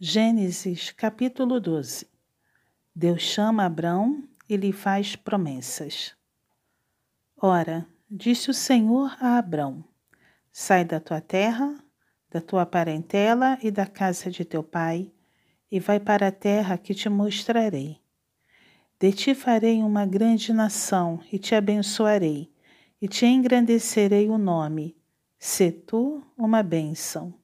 Gênesis capítulo 12 Deus chama Abrão e lhe faz promessas. Ora, disse o Senhor a Abrão: Sai da tua terra, da tua parentela e da casa de teu pai, e vai para a terra que te mostrarei. De ti farei uma grande nação e te abençoarei, e te engrandecerei o nome. Se tu uma bênção.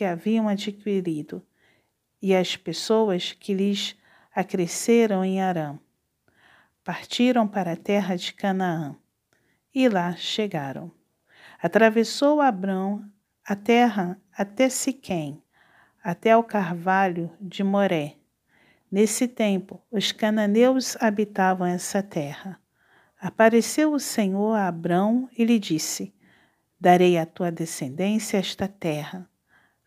que haviam adquirido, e as pessoas que lhes acresceram em Arã. Partiram para a terra de Canaã, e lá chegaram. Atravessou Abrão a terra até Siquém, até o carvalho de Moré. Nesse tempo, os cananeus habitavam essa terra. Apareceu o Senhor a Abrão e lhe disse: Darei à tua descendência esta terra.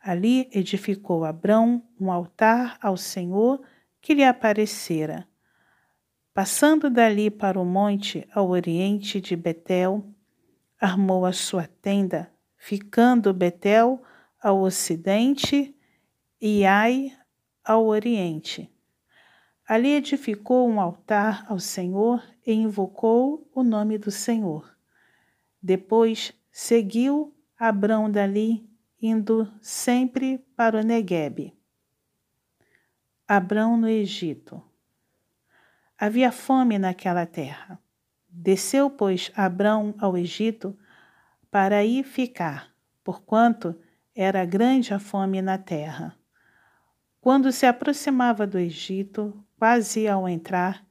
Ali edificou Abrão um altar ao Senhor que lhe aparecera. Passando dali para o monte ao oriente de Betel, armou a sua tenda, ficando Betel ao ocidente e Ai ao oriente. Ali edificou um altar ao Senhor e invocou o nome do Senhor. Depois Seguiu Abrão dali, indo sempre para o Neguebe. Abrão no Egito. Havia fome naquela terra. Desceu, pois, Abrão ao Egito para aí ficar, porquanto era grande a fome na terra. Quando se aproximava do Egito, quase ao entrar,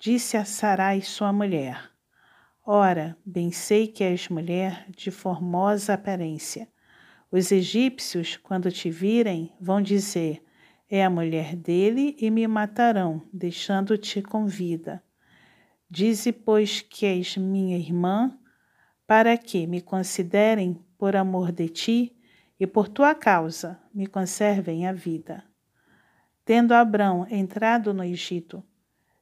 disse a Sarai, sua mulher: Ora, bem sei que és mulher de formosa aparência. Os egípcios, quando te virem, vão dizer: É a mulher dele e me matarão, deixando-te com vida. Dize, pois, que és minha irmã, para que me considerem por amor de ti e por tua causa me conservem a vida. Tendo Abrão entrado no Egito,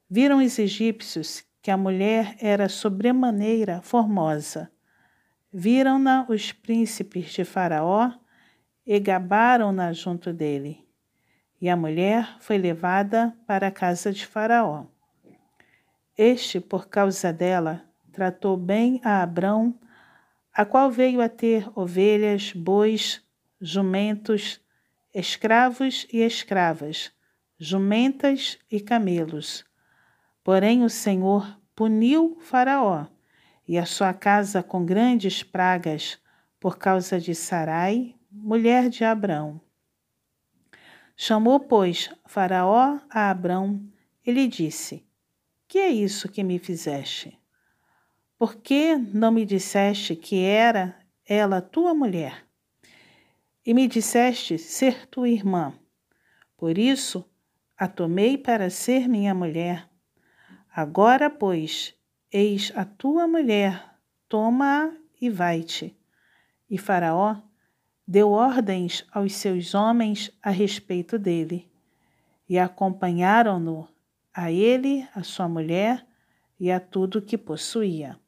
viram os egípcios que a mulher era sobremaneira formosa. Viram-na os príncipes de Faraó e gabaram-na junto dele. E a mulher foi levada para a casa de Faraó. Este, por causa dela, tratou bem a Abrão, a qual veio a ter ovelhas, bois, jumentos, escravos e escravas, jumentas e camelos Porém, o Senhor puniu Faraó e a sua casa com grandes pragas por causa de Sarai, mulher de Abrão. Chamou, pois, Faraó a Abrão e lhe disse: Que é isso que me fizeste? Por que não me disseste que era ela tua mulher? E me disseste ser tua irmã. Por isso a tomei para ser minha mulher. Agora, pois, eis a tua mulher, toma-a e vai-te. E Faraó deu ordens aos seus homens a respeito dele, e acompanharam-no, a ele, a sua mulher e a tudo que possuía.